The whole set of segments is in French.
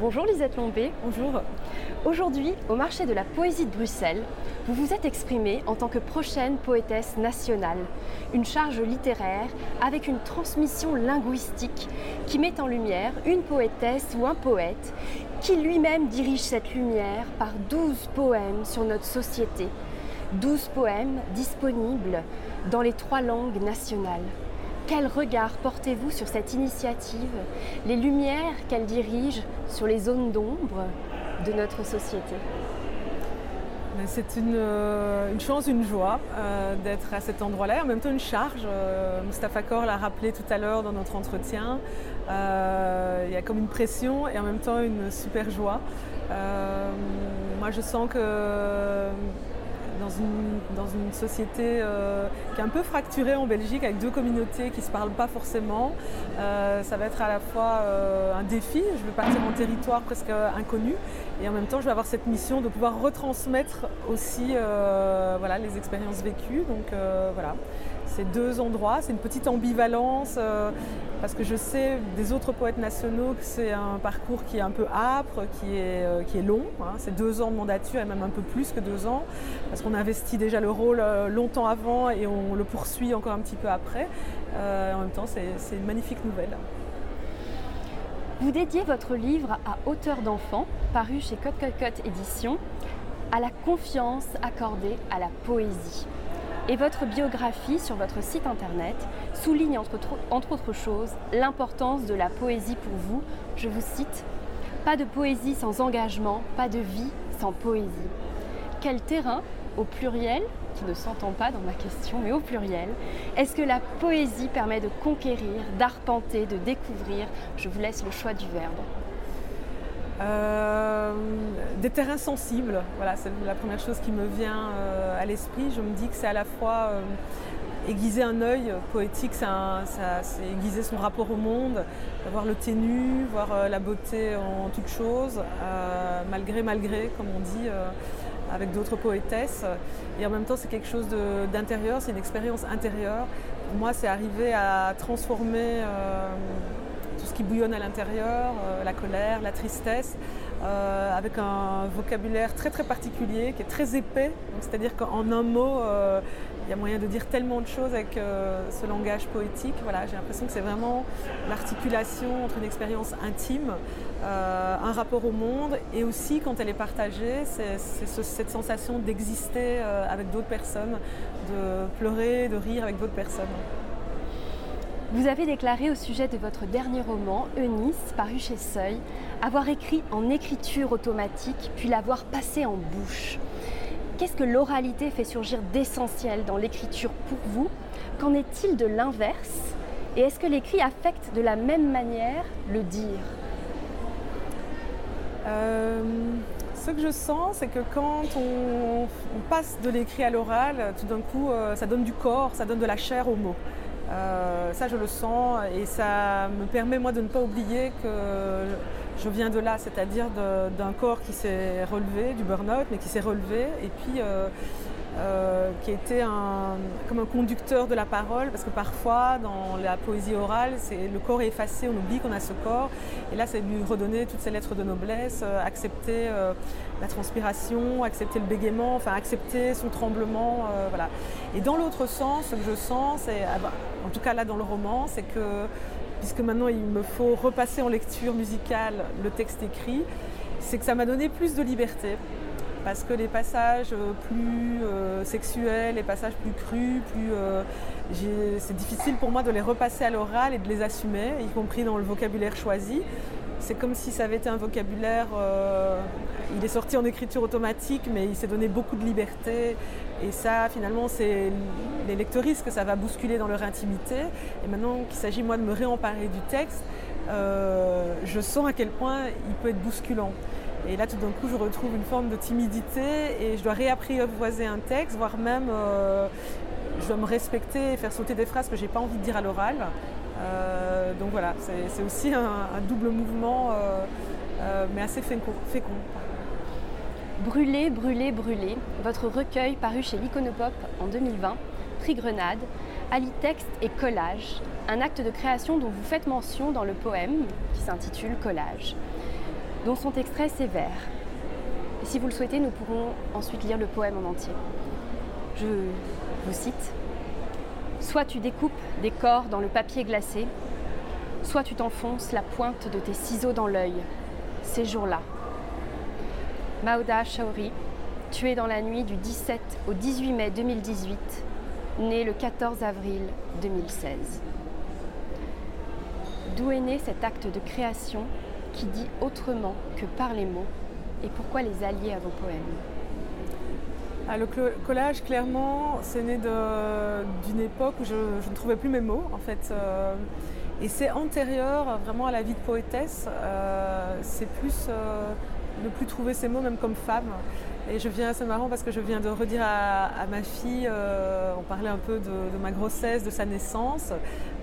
Bonjour Lisette Lombé. Bonjour. Aujourd'hui, au marché de la poésie de Bruxelles, vous vous êtes exprimée en tant que prochaine poétesse nationale, une charge littéraire avec une transmission linguistique qui met en lumière une poétesse ou un poète qui lui-même dirige cette lumière par douze poèmes sur notre société. Douze poèmes disponibles dans les trois langues nationales. Quel regard portez-vous sur cette initiative, les lumières qu'elle dirige sur les zones d'ombre de notre société? C'est une, euh, une, chance, une joie euh, d'être à cet endroit-là et en même temps une charge. Euh, Mustapha Kor l'a rappelé tout à l'heure dans notre entretien. il y a comme une pression et en même temps une super joie. moi je sens que dans une, dans une société euh, qui est un peu fracturée en Belgique avec deux communautés qui ne se parlent pas forcément. Euh, ça va être à la fois euh, un défi, je vais partir en territoire presque inconnu et en même temps je vais avoir cette mission de pouvoir retransmettre aussi voilà, les expériences vécues. Donc voilà, c'est deux endroits, c'est une petite ambivalence parce que je sais des autres poètes nationaux que c'est un parcours qui est un peu âpre, qui est, euh, qui est long. Hein. C'est deux ans de mandature et même un peu plus que deux ans, parce qu'on investit déjà le rôle euh, longtemps avant et on le poursuit encore un petit peu après. Euh, en même temps, c'est une magnifique nouvelle. Vous dédiez votre livre à Auteur d'enfants, paru chez Cote Cote Édition, à la confiance accordée à la poésie. Et votre biographie sur votre site internet souligne entre, autres choses l'importance de la poésie pour vous. Je vous cite, Pas de poésie sans engagement, pas de vie sans poésie. Quel terrain, au pluriel, qui ne s'entend pas dans ma question, mais au pluriel, est-ce que la poésie permet de conquérir, d'arpenter, de découvrir? Je vous laisse le choix du verbe. Euh, des terrains sensibles, voilà, c'est la première chose qui me vient euh, à l'esprit. Je me dis que c'est à la fois euh, aiguiser un œil poétique, c'est aiguiser son rapport au monde, voir le ténu, voir la beauté en toute chose, malgré, malgré, comme on dit avec d'autres poétesses. Et en même temps, c'est quelque chose d'intérieur, c'est une expérience intérieure. moi, c'est arriver à transformer tout ce qui bouillonne à l'intérieur, euh, la colère, la tristesse, euh, avec un vocabulaire très très particulier qui est très épais. C'est-à-dire qu'en un mot, euh, il y a moyen de dire tellement de choses avec ce langage poétique. Voilà, j'ai l'impression que c'est vraiment l'articulation entre une expérience intime, un rapport au monde, et aussi quand elle est partagée, c'est cette sensation d'exister avec d'autres personnes, de pleurer, de rire avec d'autres personnes. Vous avez déclaré au sujet de votre dernier roman, Eunice, paru chez Seuil, avoir écrit en écriture automatique puis l'avoir passé en bouche. Qu'est-ce que l'oralité fait surgir d'essentiel dans l'écriture pour vous? Qu'en est-il de l'inverse? Et est-ce que l'écrit affecte de la même manière le dire? Euh, Ce que je sens, c'est que quand on, passe de l'écrit à l'oral, tout d'un coup, euh, ça donne du corps, ça donne de la chair aux mots. Euh, ça, je le sens et ça me permet, moi, de ne pas oublier que je viens de là, c'est-à-dire d'un corps qui s'est relevé, du burn-out, mais qui s'est relevé, et puis euh, euh, qui était un, comme un conducteur de la parole, parce que parfois dans la poésie orale, le corps est effacé, on oublie qu'on a ce corps, et là c'est lui redonner toutes ces lettres de noblesse, euh, accepter euh, la transpiration, accepter le bégaiement, enfin accepter son tremblement, voilà. Et dans l'autre sens, ce que je sens, c'est, ah bah, en tout cas là dans le roman, c'est que puisque maintenant il me faut repasser en lecture musicale le texte écrit, c'est que ça m'a donné plus de liberté parce que les passages euh, plus euh, sexuels, les passages plus crus, plus, euh, c'est difficile pour moi de les repasser à l'oral et de les assumer, y compris dans le vocabulaire choisi. C'est comme si ça avait été un vocabulaire, il est sorti en écriture automatique, mais il s'est donné beaucoup de liberté. Et ça, finalement, c'est les lecteuristes que ça va bousculer dans leur intimité. Et maintenant qu'il s'agit, moi, de me réemparer du texte, je sens à quel point il peut être bousculant. Et là, tout d'un coup, je retrouve une forme de timidité et je dois réapprivoiser un texte, voire même euh, je dois me respecter et faire sauter des phrases que je n'ai pas envie de dire à l'oral. Euh, donc voilà, c'est aussi un, double mouvement, euh, mais assez fécond. Brûler, brûler, brûler, votre recueil paru chez l'Iconopop en 2020, prix Grenade, allie texte et collage, un acte de création dont vous faites mention dans le poème qui s'intitule Collage. Dont sont extraits ces vers. Si vous le souhaitez, nous pourrons ensuite lire le poème en entier. Je vous cite. Soit tu découpes des corps dans le papier glacé, soit tu t'enfonces la pointe de tes ciseaux dans l'œil. Ces jours-là. Mauda Shaori, tuée dans la nuit du 17 au 18 mai 2018, née le 14 avril 2016. D'où est né cet acte de création qui dit autrement que par les mots et pourquoi les allier à vos poèmes ah, le collage, clairement, c'est né d'une époque où je, ne trouvais plus mes mots, en fait. Euh, et c'est antérieur vraiment à la vie de poétesse. Euh, c'est plus euh, ne plus trouver ses mots, même comme femme. Et je viens, c'est marrant parce que je viens de redire à, ma fille, euh, on parlait un peu de, ma grossesse, de sa naissance,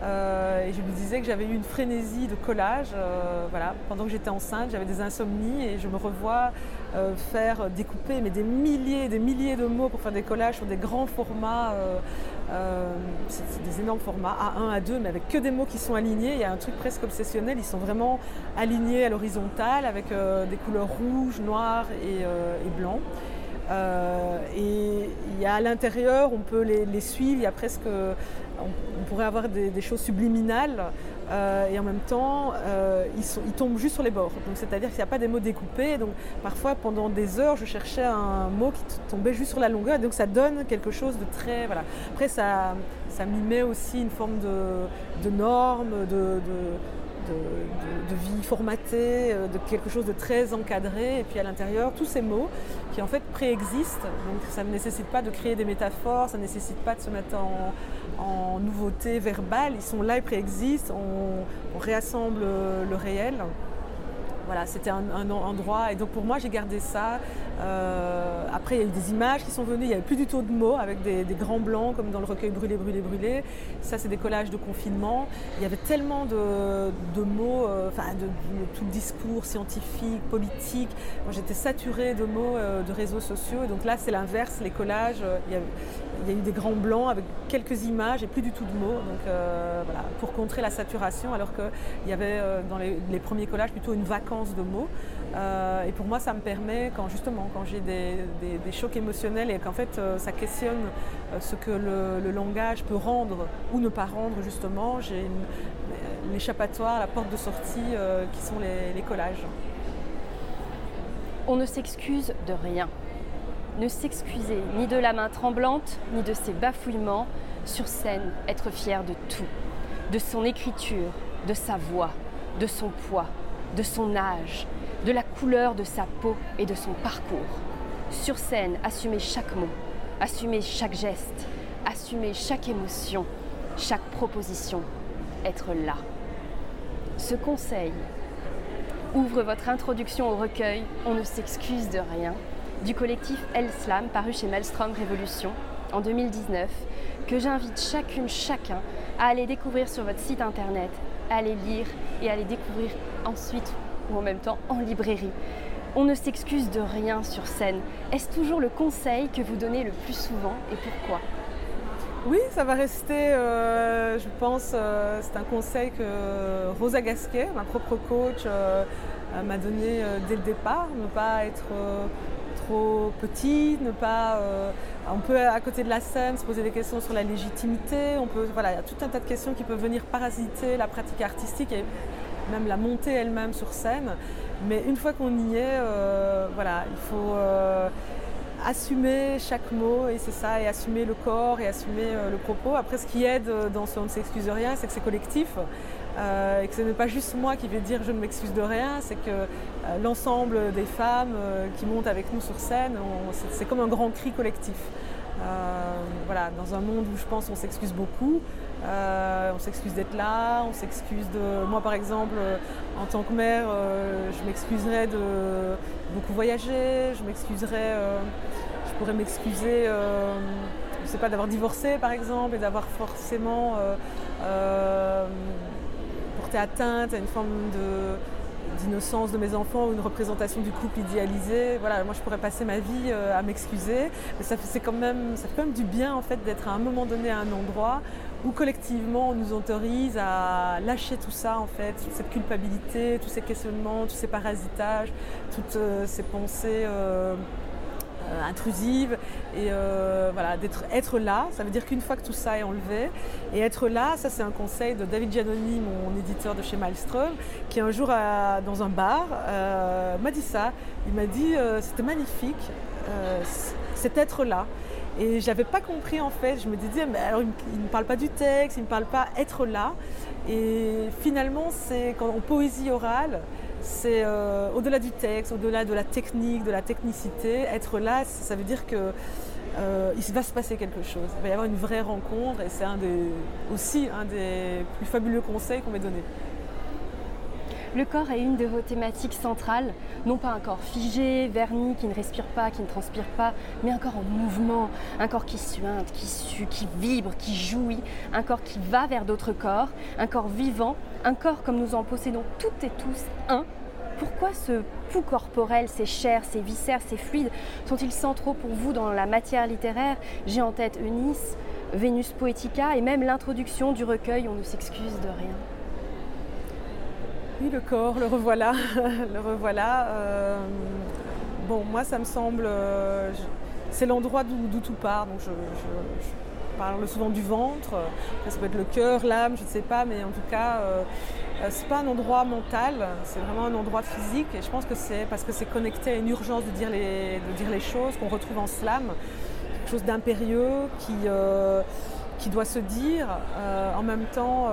euh, et je lui disais que j'avais eu une frénésie de collage. Euh, voilà, pendant que j'étais enceinte, j'avais des insomnies et je me revois faire découper mais des milliers des milliers de mots pour faire des collages sur des grands formats. c'est des énormes formats, A1, A2, mais avec que des mots qui sont alignés. Il y a un truc presque obsessionnel, ils sont vraiment alignés à l'horizontale avec des couleurs rouges, noires et. Euh, et il y a à l'intérieur, on peut les, suivre, il y a presque, on, pourrait avoir des, choses subliminales euh, et en même temps, euh, ils, tombent juste sur les bords. C'est-à-dire qu'il n'y a pas des mots découpés. Donc parfois, pendant des heures, je cherchais un mot qui tombait juste sur la longueur. Donc ça donne quelque chose de très, voilà. Après, ça, ça met aussi une forme de, de de, vie formatée, euh, de quelque chose de très encadré. Et puis à l'intérieur, tous ces mots qui en fait préexistent. Donc ça ne nécessite pas de créer des métaphores, ça ne nécessite pas de se mettre en, nouveauté verbale. Ils sont là, ils préexistent. On, réassemble le réel. Voilà, c'était un, endroit. Et donc pour moi, j'ai gardé ça. Euh, après, il y a eu des images qui sont venues. Il n'y avait plus du tout de mots avec des, grands blancs comme dans le recueil Brûlé, Brûlé, Brûlé. Ça, c'est des collages de confinement. Il y avait tellement de, mots, euh, enfin, de, tout le discours scientifique, politique. Moi, j'étais saturée de mots euh, de réseaux sociaux. Donc là, c'est l'inverse. Les collages, il y, a, il y, a, eu des grands blancs avec quelques images et plus du tout de mots. Donc voilà, pour contrer la saturation, alors qu'il y avait dans les, les premiers collages plutôt une vacance de mots. Euh, et pour moi, ça me permet, quand justement, quand j'ai des, chocs émotionnels et qu'en fait, euh, ça questionne euh, ce que le, langage peut rendre ou ne pas rendre, justement, j'ai l'échappatoire, la porte de sortie qui sont les, collages. On ne s'excuse de rien. Ne s'excuser ni de la main tremblante, ni de ses bafouillements. Sur scène, être fier de tout. De son écriture, de sa voix, de son poids, de son âge, de la couleur de sa peau et de son parcours. Sur scène, assumer chaque mot, assumer chaque geste, assumer chaque émotion, chaque proposition, être là. Ce conseil ouvre votre introduction au recueil On ne s'excuse de rien du collectif El Slam paru chez Maelstrom Révolution en 2019 que j'invite chacune, chacun à aller découvrir sur votre site internet à les lire et à les découvrir ensuite ou en même temps en librairie. On ne s'excuse de rien sur scène. Est-ce toujours le conseil que vous donnez le plus souvent et pourquoi? Oui, ça va rester, euh, je pense, euh, c'est un conseil que Rosa Gasquet, ma propre coach, euh, m'a donné dès le départ, ne pas être trop petit, ne pas. On peut à côté de la scène se poser des questions sur la légitimité. On peut, voilà, il y a tout un tas de questions qui peuvent venir parasiter la pratique artistique même la montée elle-même sur scène. Mais une fois qu'on y est, euh, voilà, il faut euh, assumer chaque mot et c'est ça, et assumer le corps et assumer le propos. Après, ce qui aide dans ce On ne s'excuse rien, c'est que c'est collectif. Euh, et que ce n'est pas juste moi qui vais dire je ne m'excuse de rien, c'est que euh, l'ensemble des femmes euh, qui montent avec nous sur scène, c'est comme un grand cri collectif. Dans un monde où je pense on s'excuse beaucoup, on s'excuse d'être là, on s'excuse de... Moi par exemple, en tant que mère, je m'excuserais de beaucoup voyager, je m'excuserais, je pourrais m'excuser, je sais pas, d'avoir divorcé par exemple et d'avoir forcément atteinte à une forme de d'innocence de mes enfants ou une représentation du couple idéalisé. Voilà, moi je pourrais passer ma vie à m'excuser, mais ça fait, quand même, ça fait du bien en fait d'être à un moment donné à un endroit où collectivement on nous autorise à lâcher tout ça en fait, toute cette culpabilité, tous ces questionnements, tous ces parasitages, toutes ces pensées euh, intrusive. Et euh, voilà, d'être être là, ça veut dire qu'une fois que tout ça est enlevé, et être là, ça c'est un conseil de David Giannoni, mon éditeur de chez Maelstrom, qui un jour dans un bar euh, m'a dit ça. Il m'a dit c'était magnifique, c'est être là. Et je n'avais pas compris en fait. Je me disais, mais alors il ne parle pas du texte, il ne parle pas être là. Et finalement, c'est quand en poésie orale, c'est euh, au-delà du texte, au-delà de la technique, de la technicité, être là, ça veut dire que euh, il va se passer quelque chose. Il va y avoir une vraie rencontre et c'est aussi un des plus fabuleux conseils qu'on m'ait donné. Le corps est une de vos thématiques centrales, non pas un corps figé, verni, qui ne respire pas, qui ne transpire pas, mais un corps en mouvement, un corps qui suinte, qui sue, qui vibre, qui jouit, un corps qui va vers d'autres corps, un corps vivant, un corps comme nous en possédons toutes et tous un. Pourquoi ce pouls corporel, ces chairs, ces viscères, ces fluides sont-ils centraux pour vous dans la matière littéraire J'ai en tête Eunice, Vénus Poetica et même l'introduction du recueil On ne s'excuse de rien. Oui, le corps, le revoilà. le revoilà. Euh, bon, moi, ça me semble. Euh, c'est l'endroit d'où tout part. Donc, je, parle souvent du ventre. Ça peut être le cœur, l'âme, je ne sais pas. Mais en tout cas, euh, c'est pas un endroit mental. C'est vraiment un endroit physique. Et je pense que c'est parce que c'est connecté à une urgence de dire les, de dire les choses qu'on retrouve en slam. Quelque chose d'impérieux qui, qui doit se dire. en même temps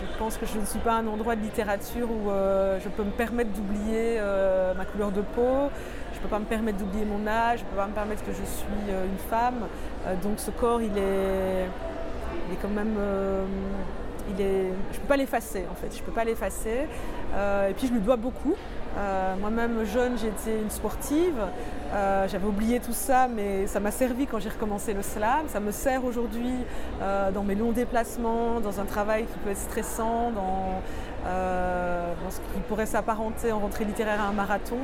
je pense que je ne suis pas un endroit de littérature où euh, je peux me permettre d'oublier euh, ma couleur de peau, je ne peux pas me permettre d'oublier mon âge, je ne peux pas me permettre que je suis euh, une femme. donc ce corps, il est, il est quand même... je ne peux pas l'effacer en fait, je peux pas l'effacer. et puis je lui dois beaucoup. Euh, moi-même, jeune, j'étais une sportive. Euh, j'avais oublié tout ça, mais ça m'a servi quand j'ai recommencé le slam. Ça me sert aujourd'hui euh, dans mes longs déplacements, dans un travail qui peut être stressant, dans ce qui pourrait s'apparenter en rentrée littéraire à un marathon.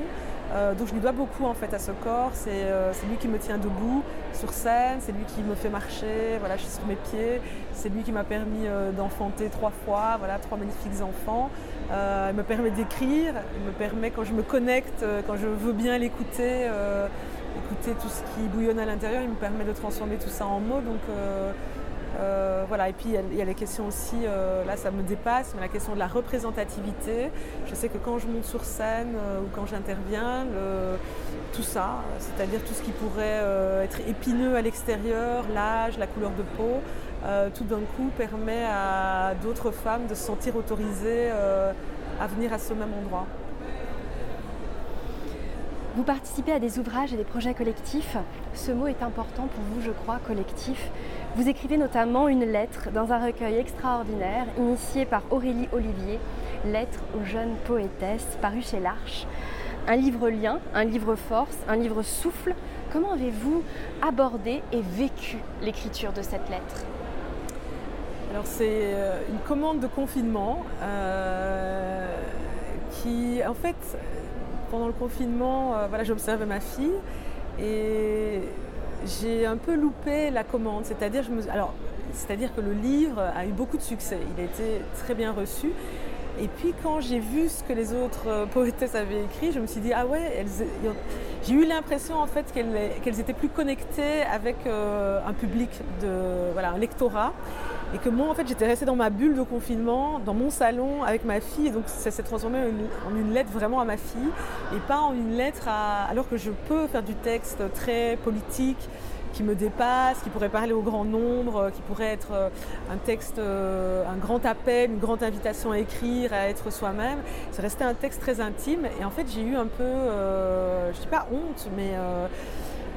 Euh, donc je lui dois beaucoup en fait à ce corps. Euh, c'est lui qui me tient debout sur scène, c'est lui qui me fait marcher. Voilà, je suis sur mes pieds. C'est lui qui m'a permis euh, d'enfanter trois fois. Voilà, trois magnifiques enfants. il me permet d'écrire. Il me permet quand je me connecte, quand je veux bien l'écouter, écouter tout ce qui bouillonne à l'intérieur. Il me permet de transformer tout ça en mots. Donc euh, voilà, et puis il y, a les questions aussi, euh, là ça me dépasse, mais la question de la représentativité. Je sais que quand je monte sur scène euh, ou quand j'interviens, tout ça, c'est-à-dire tout ce qui pourrait être épineux à l'extérieur, l'âge, la couleur de peau, tout d'un coup permet à d'autres femmes de se sentir autorisées à venir à ce même endroit. Vous participez à des ouvrages et des projets collectifs. Ce mot est important pour vous, je crois, collectif. Vous écrivez notamment une lettre dans un recueil extraordinaire initié par Aurélie Olivier, Lettre aux jeunes poétesses, paru chez l'Arche. Un livre lien, un livre force, un livre souffle. Comment avez-vous abordé et vécu l'écriture de cette lettre? Alors c'est euh, une commande de confinement euh, qui en fait pendant le confinement, euh, voilà, j'observais ma fille et j'ai un peu loupé la commande. C'est-à-dire, alors, c'est-à-dire que le livre a eu beaucoup de succès. Il a été très bien reçu. Et puis quand j'ai vu ce que les autres euh, poétesses avaient écrit, je me suis dit ah ouais, j'ai eu l'impression en fait qu'elles étaient plus connectées avec euh, un public de voilà un lectorat et que moi, en fait, j'étais restée dans ma bulle de confinement, dans mon salon avec ma fille. Et donc, ça s'est transformé en une, lettre vraiment à ma fille et pas en une lettre à. Alors que je peux faire du texte très politique qui me dépasse, qui pourrait parler au grand nombre, qui pourrait être euh, un texte, euh, un grand appel, une grande invitation à écrire, à être soi-même. C'est resté un texte très intime et en fait j'ai eu un peu, euh, je dis pas honte, mais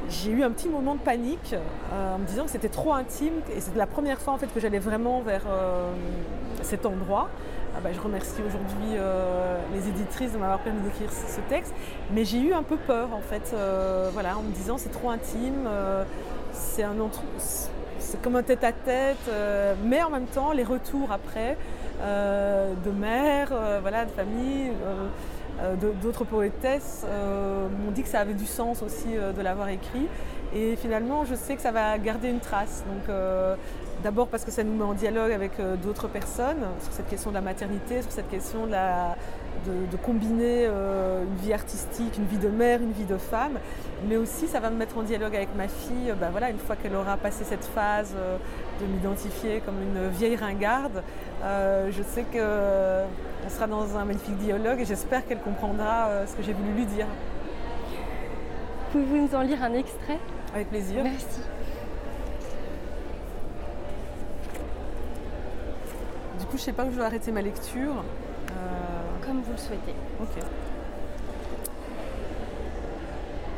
j'ai eu un petit moment de panique euh, en me disant que c'était trop intime et c'était la première fois en fait que j'allais vraiment vers euh, cet endroit. Ah bah, je remercie aujourd'hui euh, les éditrices de m'avoir permis d'écrire ce texte, mais j'ai eu un peu peur en fait, voilà, en me disant c'est trop intime, c'est un c'est comme un tête-à-tête, euh, mais en même temps, les retours après euh, de mères, voilà, de familles, d'autres poétesses m'ont dit que ça avait du sens aussi de l'avoir écrit. Et finalement, je sais que ça va garder une trace. D'abord parce que ça nous met en dialogue avec d'autres personnes sur cette question de la maternité, sur cette question de la, de, combiner euh, une vie artistique, une vie de mère, une vie de femme, mais aussi ça va me mettre en dialogue avec ma fille. Ben voilà, une fois qu'elle aura passé cette phase euh, de m'identifier comme une vieille ringarde, euh, je sais qu'on sera dans un magnifique dialogue et j'espère qu'elle comprendra ce que j'ai voulu lui dire. Pouvez-vous nous en lire un extrait? Avec plaisir. Merci. Du coup, je ne sais pas où je vais arrêter ma lecture comme vous le souhaitez. Ok.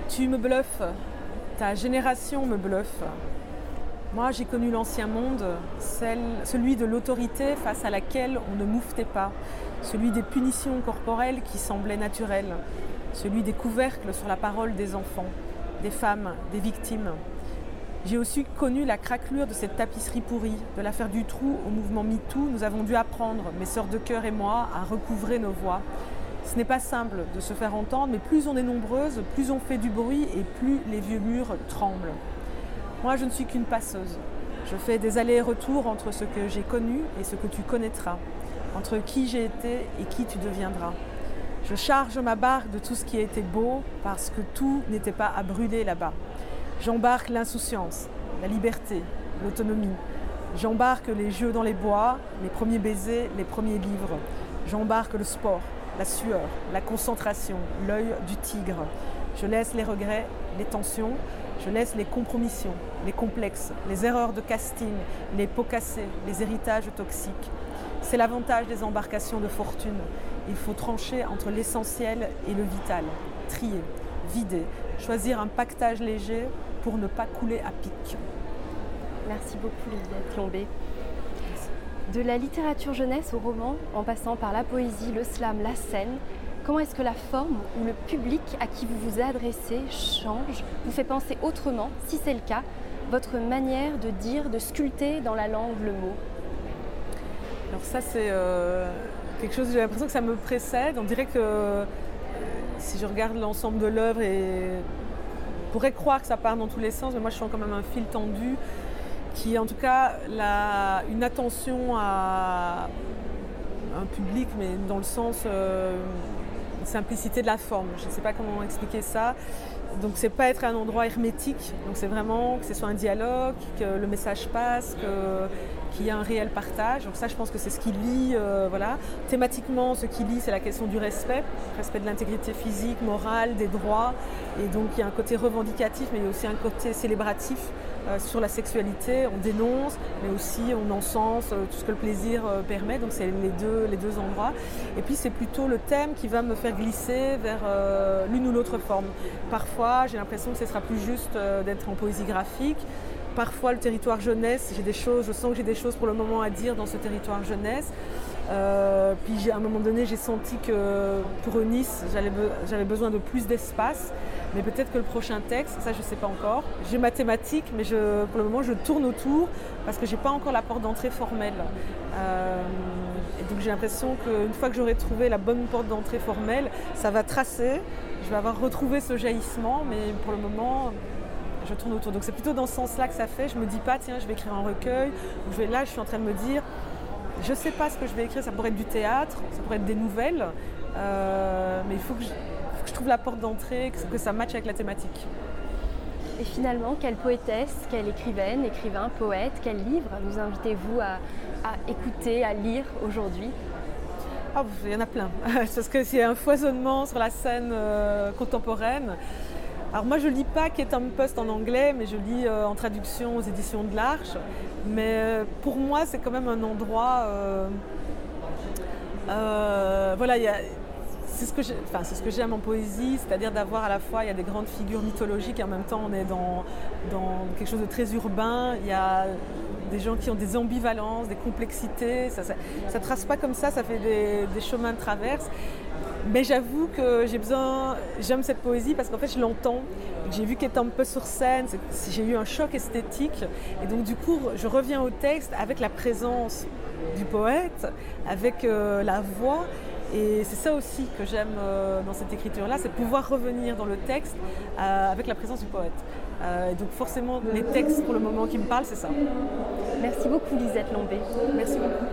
Tu me bluffes, ta génération me bluffe. Moi, j'ai connu l'ancien monde, celui de l'autorité face à laquelle on ne mouftait pas, celui des punitions corporelles qui semblaient naturelles, celui des couvercles sur la parole des enfants, des femmes, des victimes. J'ai aussi connu la craquelure de cette tapisserie pourrie, de l'affaire du trou au mouvement MeToo. Nous avons dû apprendre, mes sœurs de cœur et moi, à recouvrer nos voix. Ce n'est pas simple de se faire entendre, mais plus on est nombreuses, plus on fait du bruit et plus les vieux murs tremblent. Moi, je ne suis qu'une passeuse. Je fais des allers-retours entre ce que j'ai connu et ce que tu connaîtras, entre qui j'ai été et qui tu deviendras. Je charge ma barque de tout ce qui a été beau parce que tout n'était pas à brûler là-bas. J'embarque l'insouciance, la liberté, l'autonomie. J'embarque les jeux dans les bois, les premiers baisers, les premiers livres. J'embarque le sport, la sueur, la concentration, l'œil du tigre. Je laisse les regrets, les tensions, je laisse les compromissions, les complexes, les erreurs de casting, les pots cassés, les héritages toxiques. C'est l'avantage des embarcations de fortune. Il faut trancher entre l'essentiel et le vital, trier, vider, choisir un pactage léger pour ne pas couler à pic. Merci beaucoup Liliette Lombé. De la littérature jeunesse au roman, en passant par la poésie, le slam, la scène, comment est-ce que la forme ou le public à qui vous vous adressez change, vous fait penser autrement, si c'est le cas, votre manière de dire, de sculpter dans la langue le mot? Alors ça c'est euh, quelque chose, j'ai l'impression que ça me précède. On dirait que euh, si je regarde l'ensemble de l'œuvre et pourrait croire que ça part dans tous les sens, mais moi je sens quand même un fil tendu qui en tout cas une attention à un public, mais dans le sens euh, simplicité de la forme. Je ne sais pas comment expliquer ça. Donc c'est pas être un endroit hermétique, donc c'est vraiment que ce soit un dialogue, que le message passe, qu'il y a un réel partage. Donc ça, je pense que c'est ce qui lie, euh, voilà. Thématiquement, ce qui lie, c'est la question du respect, respect de l'intégrité physique, morale, des droits. Et donc il y a un côté revendicatif, mais il y a aussi un côté célébratif euh, sur la sexualité. On dénonce, mais aussi on encense euh, tout ce que le plaisir permet. Donc c'est les deux, les deux endroits. Et puis c'est plutôt le thème qui va me faire glisser vers l'une ou l'autre forme. Parfois, j'ai l'impression que ce sera plus juste d'être en poésie graphique parfois le territoire jeunesse, j'ai des choses, je sens que j'ai des choses pour le moment à dire dans ce territoire jeunesse. Euh, puis à un moment donné, j'ai senti que pour Nice, j'avais besoin de plus d'espace. Mais peut-être que le prochain texte, ça je ne sais pas encore. J'ai ma thématique, mais pour le moment je tourne autour parce que je n'ai pas encore la porte d'entrée formelle. Euh, et donc j'ai l'impression qu'une fois que j'aurai trouvé la bonne porte d'entrée formelle, ça va tracer. Je vais avoir retrouvé ce jaillissement, mais pour le moment, je tourne autour. Donc c'est plutôt dans ce sens-là que ça fait. Je me dis pas, tiens, je vais écrire un recueil. Je vais, là, je suis en train de me dire, je sais pas ce que je vais écrire. Ça pourrait être du théâtre, ça pourrait être des nouvelles. Euh, mais il faut que, je, trouve la porte d'entrée, que, ça matche avec la thématique. Et finalement, quelle poétesse, quelle écrivaine, écrivain, poète, quel livre nous invitez-vous à, écouter, à lire aujourd'hui? Ah, il y en a plein, parce que c'est un foisonnement sur la scène euh, contemporaine. Alors moi je lis pas Ketam Post en anglais, mais je lis euh, en traduction aux éditions de l'Arche. Mais euh, pour moi c'est quand même un endroit... Euh, voilà, c'est ce que j'aime en poésie, c'est-à-dire d'avoir à la fois il y a des grandes figures mythologiques et en même temps on est dans, quelque chose de très urbain. Des gens qui ont des ambivalences, des complexités. Ça ne trace pas comme ça, ça fait des, chemins de traverse. Mais j'avoue que j'ai besoin, j'aime cette poésie parce qu'en fait je l'entends. J'ai vu qu'elle était un peu sur scène, j'ai eu un choc esthétique. Et donc du coup, je reviens au texte avec la présence du poète, avec euh, la voix. Et c'est ça aussi que j'aime euh, dans cette écriture-là, c'est pouvoir revenir dans le texte euh, avec la présence du poète. Euh, donc forcément, les textes pour le moment qui me parlent, c'est ça. Merci beaucoup Lisette Lombé. Merci beaucoup.